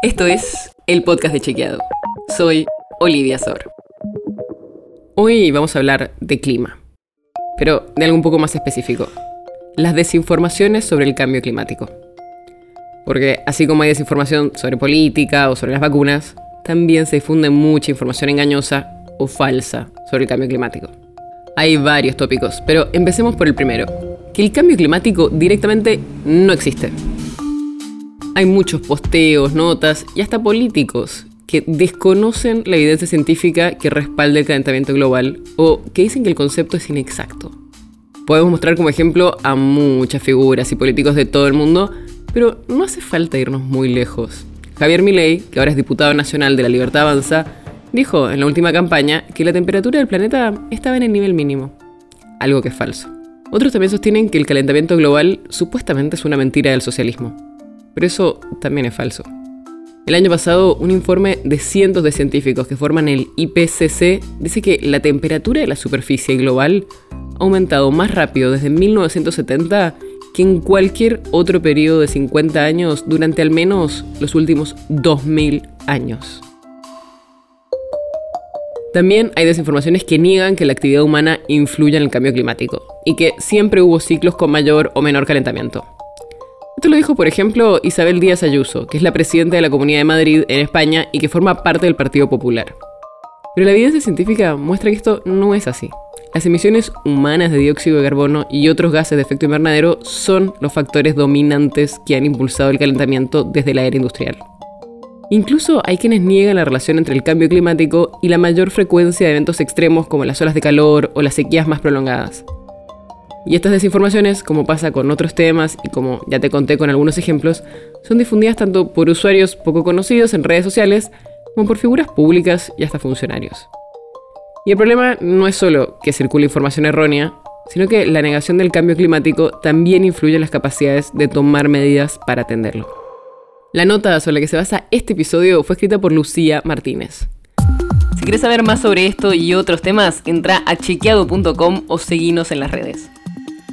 Esto es el podcast de Chequeado. Soy Olivia Sor. Hoy vamos a hablar de clima, pero de algo un poco más específico. Las desinformaciones sobre el cambio climático. Porque así como hay desinformación sobre política o sobre las vacunas, también se difunde mucha información engañosa o falsa sobre el cambio climático. Hay varios tópicos, pero empecemos por el primero, que el cambio climático directamente no existe. Hay muchos posteos, notas y hasta políticos que desconocen la evidencia científica que respalda el calentamiento global o que dicen que el concepto es inexacto. Podemos mostrar como ejemplo a muchas figuras y políticos de todo el mundo, pero no hace falta irnos muy lejos. Javier Milei, que ahora es diputado nacional de la Libertad Avanza, dijo en la última campaña que la temperatura del planeta estaba en el nivel mínimo, algo que es falso. Otros también sostienen que el calentamiento global supuestamente es una mentira del socialismo, pero eso también es falso. El año pasado, un informe de cientos de científicos que forman el IPCC dice que la temperatura de la superficie global ha aumentado más rápido desde 1970 que en cualquier otro periodo de 50 años durante al menos los últimos 2000 años. También hay desinformaciones que niegan que la actividad humana influya en el cambio climático y que siempre hubo ciclos con mayor o menor calentamiento. Esto lo dijo, por ejemplo, Isabel Díaz Ayuso, que es la presidenta de la Comunidad de Madrid en España y que forma parte del Partido Popular. Pero la evidencia científica muestra que esto no es así. Las emisiones humanas de dióxido de carbono y otros gases de efecto invernadero son los factores dominantes que han impulsado el calentamiento desde la era industrial. Incluso hay quienes niegan la relación entre el cambio climático y la mayor frecuencia de eventos extremos como las olas de calor o las sequías más prolongadas. Y estas desinformaciones, como pasa con otros temas y como ya te conté con algunos ejemplos, son difundidas tanto por usuarios poco conocidos en redes sociales como por figuras públicas y hasta funcionarios. Y el problema no es solo que circule información errónea, sino que la negación del cambio climático también influye en las capacidades de tomar medidas para atenderlo. La nota sobre la que se basa este episodio fue escrita por Lucía Martínez. Si quieres saber más sobre esto y otros temas, entra a chequeado.com o seguinos en las redes.